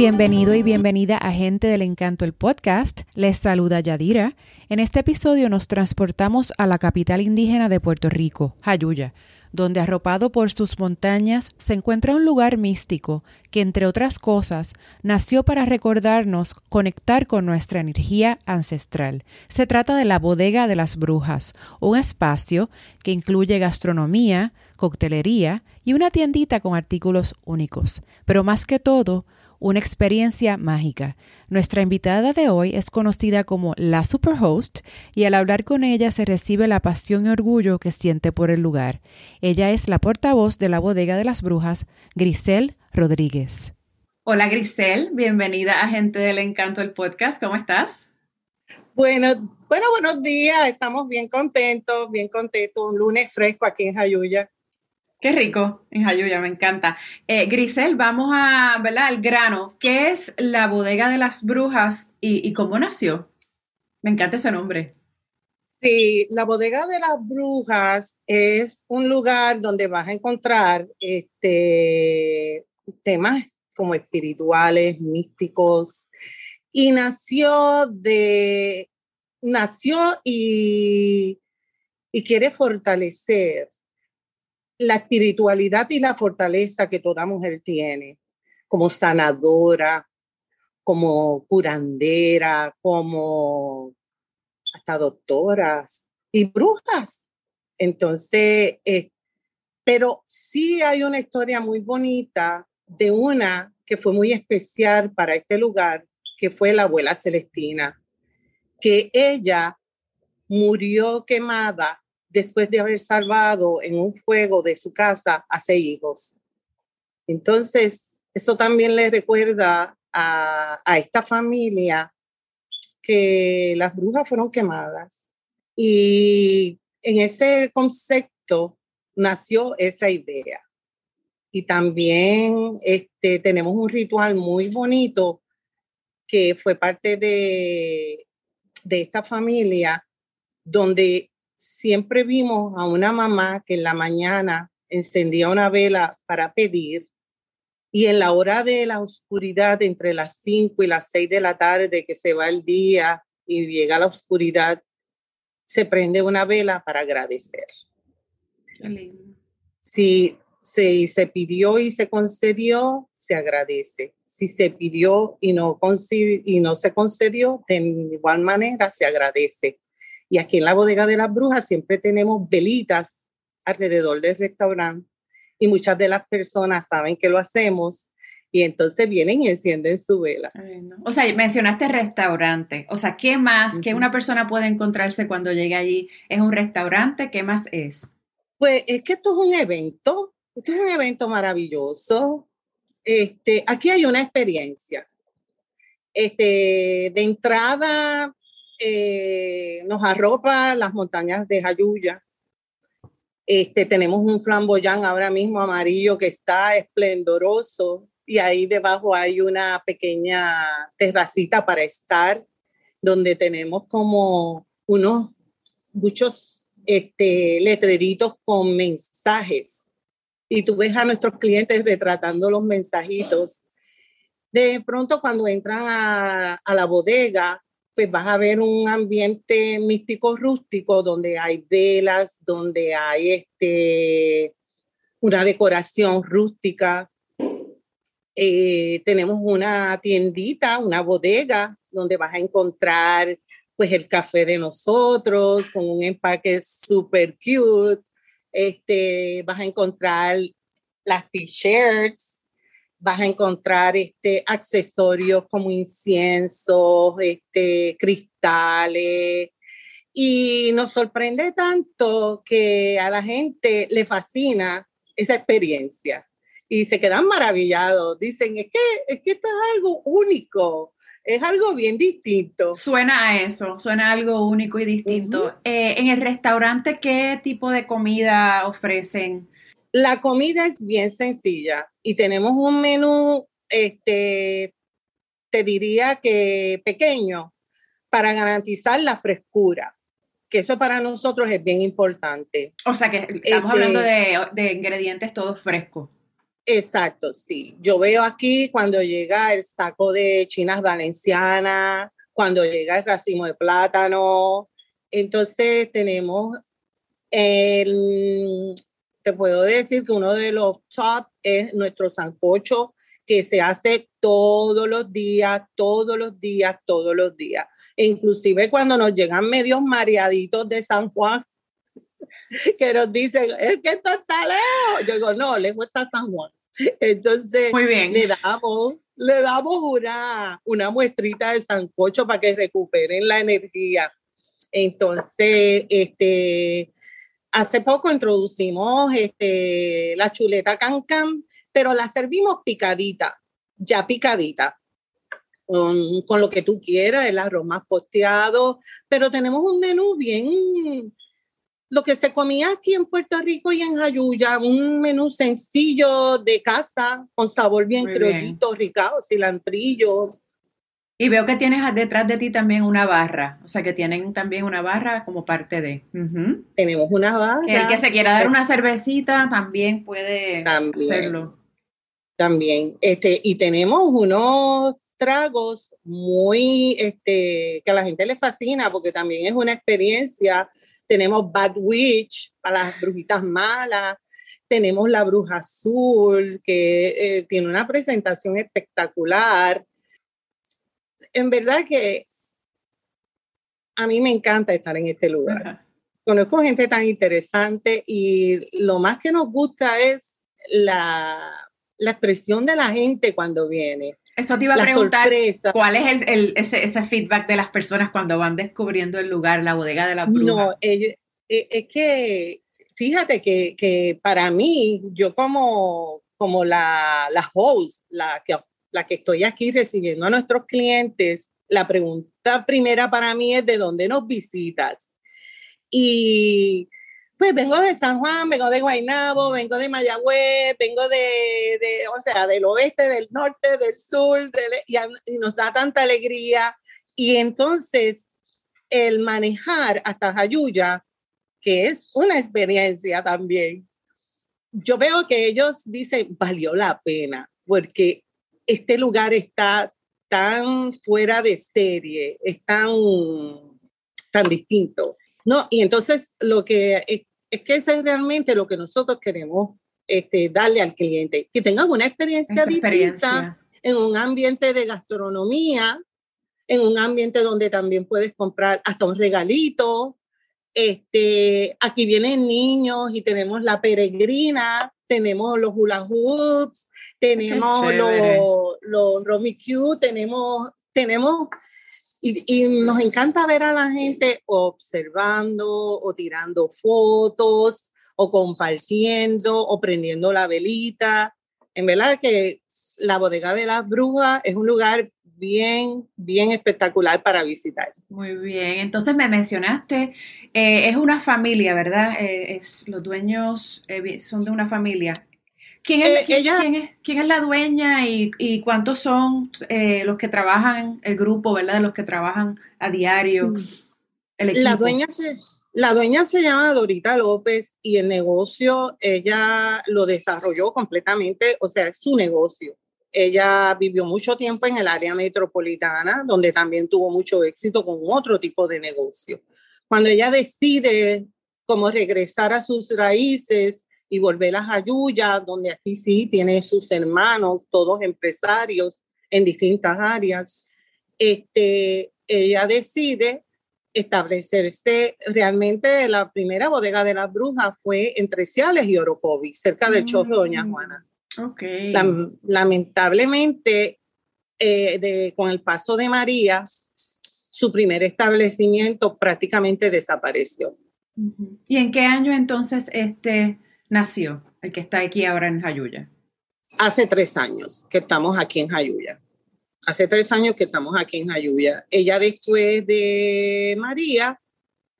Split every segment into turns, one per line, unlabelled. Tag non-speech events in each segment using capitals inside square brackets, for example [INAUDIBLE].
Bienvenido y bienvenida a Gente del Encanto, el podcast. Les saluda Yadira. En este episodio nos transportamos a la capital indígena de Puerto Rico, Jayuya, donde arropado por sus montañas se encuentra un lugar místico que, entre otras cosas, nació para recordarnos conectar con nuestra energía ancestral. Se trata de la Bodega de las Brujas, un espacio que incluye gastronomía, coctelería y una tiendita con artículos únicos. Pero más que todo, una experiencia mágica. Nuestra invitada de hoy es conocida como la Superhost y al hablar con ella se recibe la pasión y orgullo que siente por el lugar. Ella es la portavoz de la Bodega de las Brujas, Grisel Rodríguez. Hola Grisel, bienvenida a Gente del Encanto del podcast. ¿Cómo estás?
Bueno, bueno, buenos días. Estamos bien contentos, bien contentos. Un lunes fresco aquí en Jayuya.
Qué rico, en Jayuya, me encanta. Eh, Grisel, vamos a, ¿verdad? Al grano. ¿Qué es la bodega de las brujas y, cómo nació? Me encanta ese nombre.
Sí, la bodega de las brujas es un lugar donde vas a encontrar este, temas como espirituales, místicos, y nació de, nació y, y quiere fortalecer la espiritualidad y la fortaleza que toda mujer tiene, como sanadora, como curandera, como hasta doctoras y brujas. Entonces, eh, pero sí hay una historia muy bonita de una que fue muy especial para este lugar, que fue la abuela Celestina, que ella murió quemada después de haber salvado en un fuego de su casa a seis hijos. Entonces, eso también le recuerda a, esta familia que las brujas fueron quemadas. Y en ese concepto nació esa idea. Y también este, tenemos un ritual muy bonito que fue parte de, de esta familia, donde siempre vimos a una mamá que en la mañana encendía una vela para pedir y en la hora de la oscuridad, entre las 5 y las 6 de la tarde, que se va el día y llega la oscuridad, se prende una vela para agradecer. Si se, se pidió y se concedió, se agradece. Si se pidió y no, y no se concedió, de igual manera se agradece. Y aquí en la bodega de las brujas siempre tenemos velitas alrededor del restaurante y muchas de las personas saben que lo hacemos y entonces vienen y encienden su vela.
O sea, mencionaste restaurante. O sea, ¿qué más que una persona puede encontrarse cuando llega allí? ¿Es un restaurante? ¿Qué más es?
Pues es que esto es un evento, esto es un evento maravilloso. Este, aquí hay una experiencia. Este, de entrada, eh, nos arropa las montañas de Jayuya. Este, tenemos un flamboyán ahora mismo amarillo que está esplendoroso y ahí debajo hay una pequeña terracita para estar donde tenemos como unos muchos este, letreritos con mensajes y tú ves a nuestros clientes retratando los mensajitos. De pronto cuando entran a, a la bodega, pues vas a ver un ambiente místico rústico donde hay velas, donde hay este, una decoración rústica. Eh, tenemos una tiendita, una bodega, donde vas a encontrar pues el café de nosotros con un empaque súper cute. Este, vas a encontrar las t-shirts, vas a encontrar este, accesorios como inciensos, este, cristales. Y nos sorprende tanto que a la gente le fascina esa experiencia y se quedan maravillados. Dicen, es que, es que esto es algo único, es algo bien distinto.
Suena a eso, suena a algo único y distinto. Eh, en el restaurante, ¿qué tipo de comida ofrecen?
La comida es bien sencilla y tenemos un menú, este, te diría que pequeño, para garantizar la frescura, que eso para nosotros es bien importante.
O sea que estamos hablando este de, de, ingredientes todos frescos.
Exacto, sí. Yo veo aquí cuando llega el saco de chinas valencianas, cuando llega el racimo de plátano. Entonces tenemos el, te puedo decir que uno de los top es nuestro sancocho que se hace todos los días, todos los días, todos los días. E inclusive cuando nos llegan medios mareaditos de San Juan, [LAUGHS] que nos dicen, es que esto está lejos. Yo digo, no, lejos está San Juan. Entonces,
Muy bien.
le damos, le damos una, una muestrita de sancocho para que recuperen la energía. Entonces, este, hace poco introducimos este, la chuleta cancan, pero la servimos picadita, ya picadita, con, con lo que tú quieras, el arroz más posteado, pero tenemos un menú bien, lo que se comía aquí en Puerto Rico y en Jayuya, un menú sencillo de casa, con sabor bien criollito, ricado, cilantrillo.
Y veo que tienes detrás de ti también una barra, o sea que tienen también una barra como parte de.
Tenemos una barra.
El que se quiera dar una cervecita también puede
También.
hacerlo.
también. Este, y tenemos unos tragos muy, este, que a la gente le fascina porque también es una experiencia. Tenemos Bad Witch para las brujitas malas. Tenemos la bruja azul que eh, tiene una presentación espectacular. En verdad que a mí me encanta estar en este lugar
Ajá.
conozco gente tan interesante y lo más que nos gusta es la, la expresión de la gente cuando viene,
Eso te iba a
la
preguntar.
sorpresa.
¿Cuál es el, el- ese, ese feedback de las personas cuando van descubriendo el lugar, la bodega de la bruja?
No, eh, es que fíjate que, que para mí, yo como, como la, la host, la que, la que estoy aquí recibiendo a nuestros clientes, la pregunta primera para mí es de dónde nos visitas. Y pues vengo de San Juan, vengo de Guaynabo, vengo de Mayagüez, vengo de, de, o sea, del oeste, del norte, del sur, y, y nos da tanta alegría. Y entonces el manejar hasta Jayuya, que es una experiencia también, yo veo que ellos dicen, valió la pena, porque este lugar está tan fuera de serie, es tan, tan distinto. No, y entonces lo que es, es que eso es realmente lo que nosotros queremos este, darle al cliente, que tengan una experiencia
Esa
distinta
experiencia.
en un ambiente de gastronomía, en un ambiente donde también puedes comprar hasta un regalito. Este, aquí vienen niños y tenemos la peregrina, tenemos los hula hoops, tenemos [LAUGHS] los, los Romy Q, tenemos, tenemos, y, y nos encanta ver a la gente observando o tirando fotos o compartiendo o prendiendo la velita. En verdad que la bodega de las brujas es un lugar bien, bien espectacular para visitar.
Muy bien. Entonces me mencionaste, eh, es una familia, ¿verdad? Eh, es, los dueños eh, son de una familia. ¿Quién es, quién,
ella-
quién es, quién es la dueña y, y cuántos son los que trabajan, el grupo, ¿verdad? De los que trabajan a diario, el equipo.
La dueña se, la dueña se llama Dorita López y el negocio ella lo desarrolló completamente, o sea, es su negocio. Ella vivió mucho tiempo en el área metropolitana, donde también tuvo mucho éxito con otro tipo de negocio. Cuando ella decide como regresar a sus raíces y volver a Jayuya, donde aquí sí tiene sus hermanos, todos empresarios en distintas áreas, este, ella decide establecerse realmente la primera bodega de las brujas fue entre Ciales y Orocovi, cerca del chorro de Doña
Mm.
Juana.
Ok.
Lam- lamentablemente, eh, de, con el paso de María, su primer establecimiento prácticamente desapareció.
¿Y en qué año entonces este nació, el que está aquí ahora en Jayuya?
Hace tres años que estamos aquí en Jayuya. Hace tres años que estamos aquí en Jayuya. Ella después de María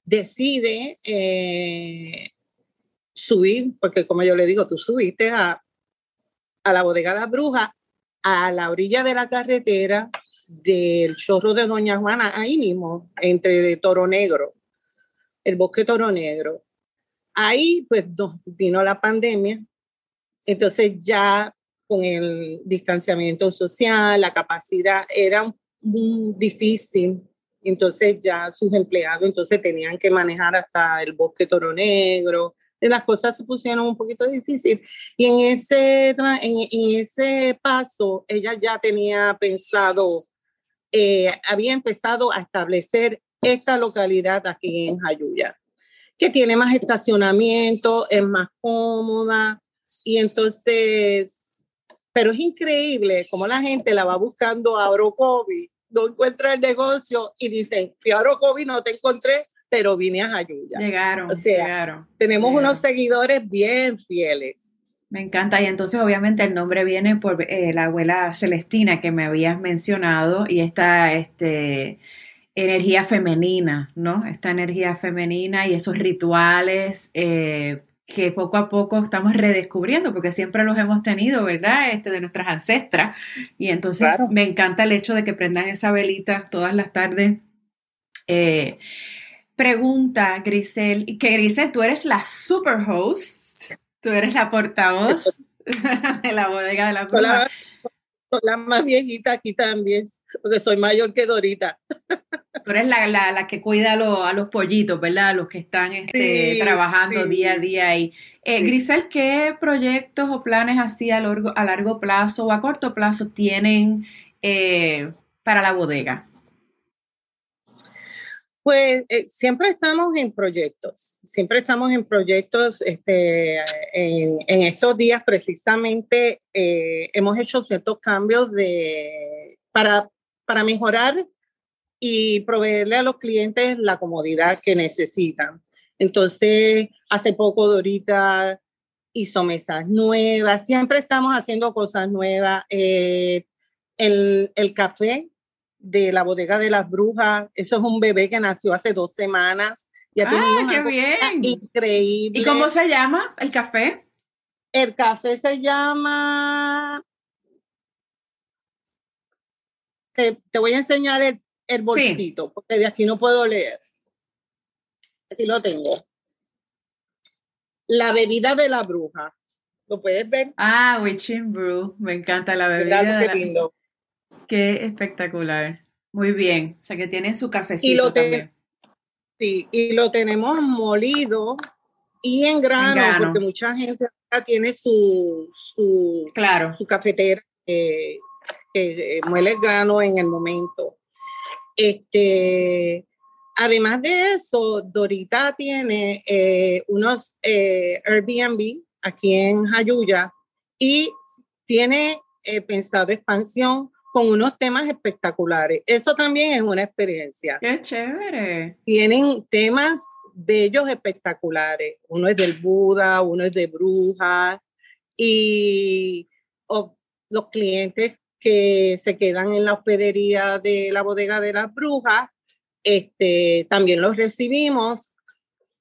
decide eh, subir, porque como yo le digo, tú subiste a, a la bodega La Bruja, a la orilla de la carretera del chorro de Doña Juana, ahí mismo, entre Toro Negro, el bosque Toro Negro. Ahí pues nos vino la pandemia, entonces ya con el distanciamiento social, la capacidad era muy difícil. Entonces ya sus empleados entonces tenían que manejar hasta el bosque Toro Negro. Las cosas se pusieron un poquito difícil. Y en ese, en, ese paso, ella ya tenía pensado, eh, había empezado a establecer esta localidad aquí en Jayuya, que tiene más estacionamiento, es más cómoda. Y entonces pero es increíble cómo la gente la va buscando a Orocovi, no encuentra el negocio y dicen, fui a Orocovi, no te encontré, pero vine a Jayuya.
Llegaron,
o sea,
llegaron.
Tenemos unos seguidores bien fieles.
Me encanta. Y entonces obviamente el nombre viene por eh, la abuela Celestina que me habías mencionado y esta este, energía femenina, ¿no? Esta energía femenina y esos rituales eh, que poco a poco estamos redescubriendo, porque siempre los hemos tenido, ¿verdad? Este, de nuestras ancestras. Y entonces me encanta el hecho de que prendan esa velita todas las tardes. Eh, pregunta, Grisel, que Grisel, tú eres la super host, tú eres la portavoz [LAUGHS] de la bodega de la
Soy la más viejita aquí también, porque soy mayor que Dorita.
Tú eres la, la, que cuida a, los pollitos, ¿verdad? Los que están este, trabajando día a día ahí. Eh, Grisel, ¿qué proyectos o planes así a largo, a largo plazo o a corto plazo tienen eh, para la bodega?
Pues eh, siempre estamos en proyectos, siempre estamos en proyectos. Este, en, en estos días precisamente hemos hecho ciertos cambios de, para, para mejorar y proveerle a los clientes la comodidad que necesitan. Entonces, hace poco Dorita hizo mesas nuevas, siempre estamos haciendo cosas nuevas. Eh, el, el, café de la bodega de las brujas, eso es un bebé que nació hace dos semanas.
Y ah, qué bien.
Increíble.
¿Y cómo se llama el café?
El café se llama... Te, te voy a enseñar el, el bolsito, porque de aquí no puedo leer. Aquí lo tengo. La bebida de la bruja. ¿Lo puedes ver?
Ah, Witching Brew. Me encanta la bebida. qué lindo. Qué espectacular. Muy bien. O sea que tiene su cafecito
y lo
también.
Sí, y lo tenemos molido y en grano, porque mucha gente tiene su, su,
claro.
su cafetera que muele el grano en el momento. Este, además de eso, Dorita tiene eh, unos eh, Airbnb aquí en Jayuya y tiene eh, pensado expansión con unos temas espectaculares. Eso también es una experiencia.
Qué chévere.
Tienen temas bellos espectaculares. Uno es del Buda, uno es de brujas y los clientes que se quedan en la hospedería de la bodega de las brujas, este, también los recibimos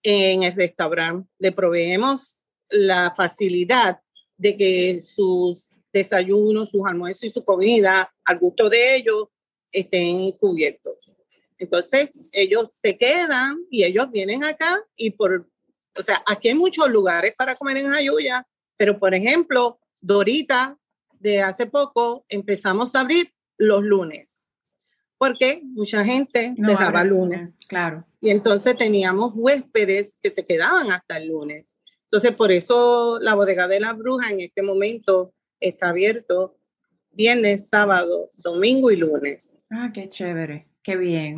en el restaurante. Le proveemos la facilidad de que sus desayunos, sus almuerzos y su comida, al gusto de ellos, estén cubiertos. Entonces, ellos se quedan y ellos vienen acá y por, o sea, aquí hay muchos lugares para comer en Jayuya, pero por ejemplo, Dorita de hace poco empezamos a abrir los lunes, porque mucha gente se cerraba lunes.
Claro.
Y entonces teníamos huéspedes que se quedaban hasta el lunes. Entonces, por eso la bodega de la bruja en este momento está abierto viernes, sábado, domingo y lunes.
Ah, qué chévere, qué bien.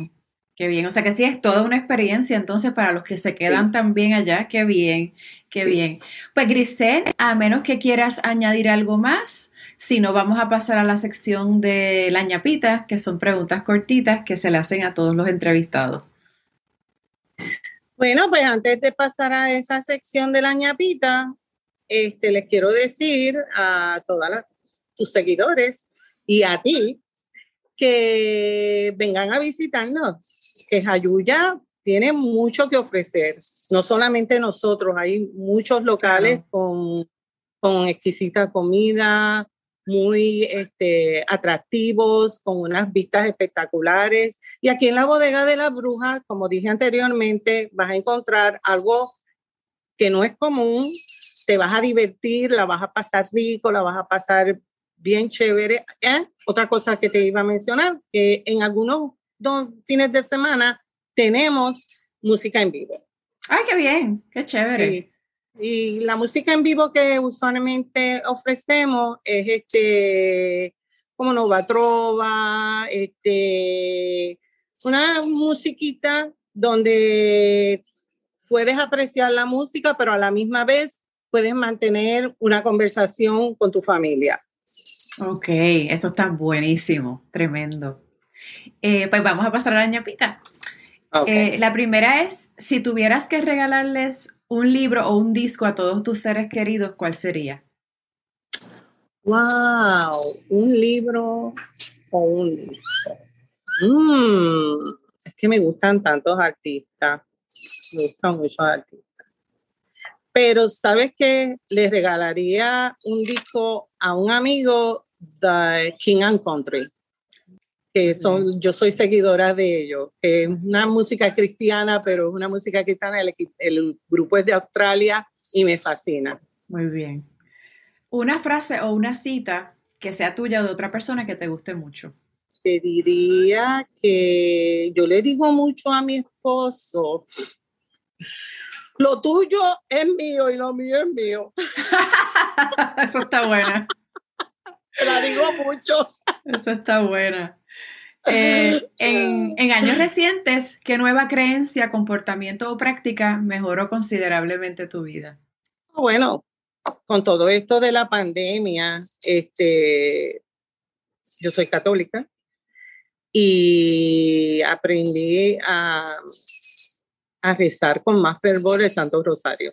Qué bien, o sea que sí es toda una experiencia entonces para los que se quedan también allá, qué bien, qué bien. Pues Grisel, a menos que quieras añadir algo más, si no, vamos a pasar a la sección de la ñapita, que son preguntas cortitas que se le hacen a todos los entrevistados.
Bueno, pues antes de pasar a esa sección de la ñapita, este, les quiero decir a todos tus seguidores y a ti que vengan a visitarnos, que Jayuya tiene mucho que ofrecer. No solamente nosotros, hay muchos locales con, con exquisita comida, muy este, atractivos, con unas vistas espectaculares. Y aquí en la bodega de la bruja, como dije anteriormente, vas a encontrar algo que no es común. Te vas a divertir, la vas a pasar rico, la vas a pasar bien chévere. ¿Eh? Otra cosa que te iba a mencionar, que en algunos dos fines de semana tenemos música en vivo.
Ay, qué bien, qué chévere.
Y la música en vivo que usualmente ofrecemos es este, como Nova Trova, este, una musiquita donde puedes apreciar la música, pero a la misma vez puedes mantener una conversación con tu familia.
Ok, eso está buenísimo, tremendo. Eh, pues vamos a pasar a la ñapita. Eh, la primera es, si tuvieras que regalarles un libro o un disco a todos tus seres queridos, ¿cuál sería?
Wow, un libro o un disco. Mm, es que me gustan tantos artistas, me gustan muchos artistas. Pero sabes que le regalaría un disco a un amigo de King and Country que son, yo soy seguidora de ellos, es una música cristiana, pero es una música cristiana, el, el grupo es de Australia y me fascina.
Muy bien. Una frase o una cita que sea tuya o de otra persona que te guste mucho.
Te diría que yo le digo mucho a mi esposo, lo tuyo es mío y lo mío es mío. [LAUGHS]
Eso está buena.
la digo mucho.
Eso está buena. Eh, [LAUGHS] en, años recientes, ¿qué nueva creencia, comportamiento o práctica mejoró considerablemente tu vida?
Bueno, con todo esto de la pandemia, este, yo soy católica y aprendí a, a rezar con más fervor el Santo Rosario.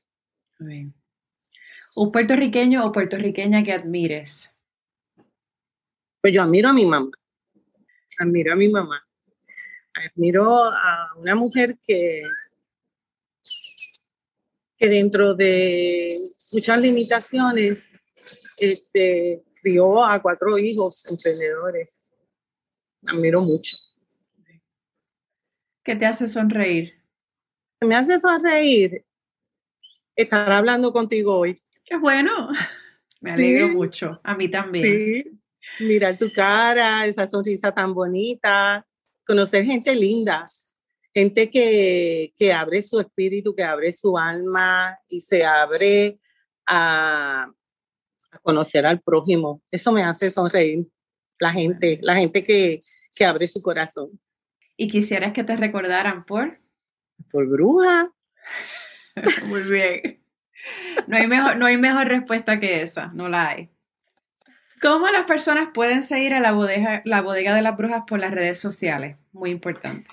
¿Un puertorriqueño o puertorriqueña que admires?
Pues yo admiro a mi mamá admiro a mi mamá. Admiro a una mujer que, que dentro de muchas limitaciones este, crió a cuatro hijos emprendedores. Admiro mucho.
¿Qué te hace sonreír?
Me hace sonreír estar hablando contigo hoy.
Qué bueno. [LAUGHS] Me alegro mucho. A mí también. Sí
mirar tu cara, esa sonrisa tan bonita, conocer gente linda, gente que, que abre su espíritu, que abre su alma y se abre a, a, conocer al prójimo. Eso me hace sonreír, la gente, la gente que, que abre su corazón.
¿Y quisieras que te recordaran por?
Por bruja. [LAUGHS]
Muy bien. No hay, mejor, no hay mejor respuesta que esa, no la hay. ¿Cómo las personas pueden seguir a la bodega, la bodega de las brujas por las redes sociales? Muy importante.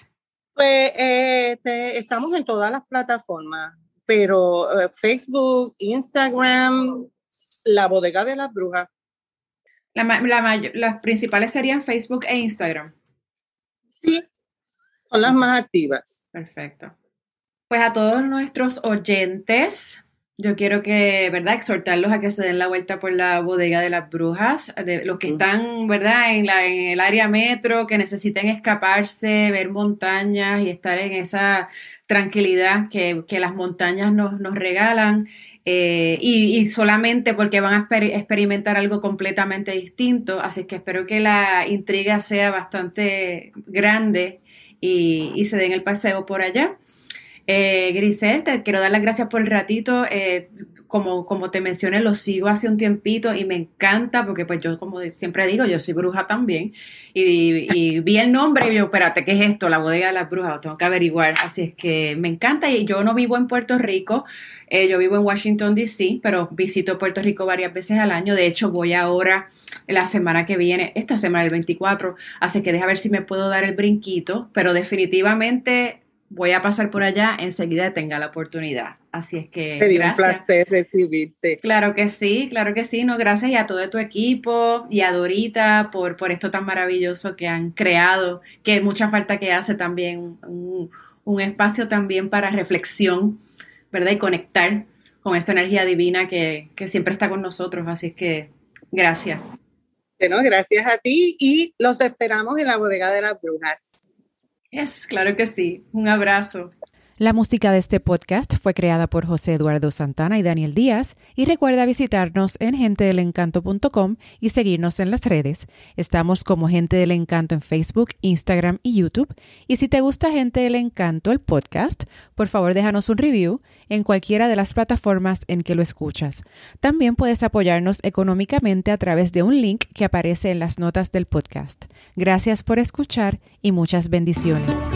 Pues eh, estamos en todas las plataformas, pero eh, Facebook, Instagram, la bodega de las brujas.
las principales serían Facebook e Instagram.
Sí, son las más activas.
Perfecto. Pues a todos nuestros oyentes, yo quiero que, ¿verdad?, exhortarlos a que se den la vuelta por la bodega de las brujas, de los que están, ¿verdad?, en, la, en el área metro, que necesiten escaparse, ver montañas y estar en esa tranquilidad que, las montañas nos, nos regalan. Eh, y, solamente porque van a experimentar algo completamente distinto. Así que espero que la intriga sea bastante grande y, se den el paseo por allá. Eh, Grisel, te quiero dar las gracias por el ratito. Eh, como, como te mencioné, lo sigo hace un tiempito y me encanta porque pues yo como siempre digo, yo soy bruja también y, vi el nombre y yo, espérate, ¿qué es esto? La bodega de las brujas, tengo que averiguar. Así es que me encanta y yo no vivo en Puerto Rico, eh, yo vivo en Washington, D.C., pero visito Puerto Rico varias veces al año. De hecho, voy ahora la semana que viene, esta semana del 24, así que deja ver si me puedo dar el brinquito, pero definitivamente voy a pasar por allá enseguida tenga la oportunidad. Así es que.
Sería un placer recibirte.
Claro que sí, claro que sí. No, gracias y a todo tu equipo y a Dorita por, por esto tan maravilloso que han creado, que mucha falta que hace también un, espacio también para reflexión, ¿verdad? Y conectar con esta energía divina que, que siempre está con nosotros. Así es que gracias.
Bueno, gracias a ti y los esperamos en la bodega de las brujas.
Es, claro que sí. Un abrazo. La música de este podcast fue creada por José Eduardo Santana y Daniel Díaz y recuerda visitarnos en gentedelencanto.com y seguirnos en las redes. Estamos como Gente del Encanto en Facebook, Instagram y YouTube. Y si te gusta Gente del Encanto, el podcast, por favor déjanos un review en cualquiera de las plataformas en que lo escuchas. También puedes apoyarnos económicamente a través de un link que aparece en las notas del podcast. Gracias por escuchar y muchas bendiciones.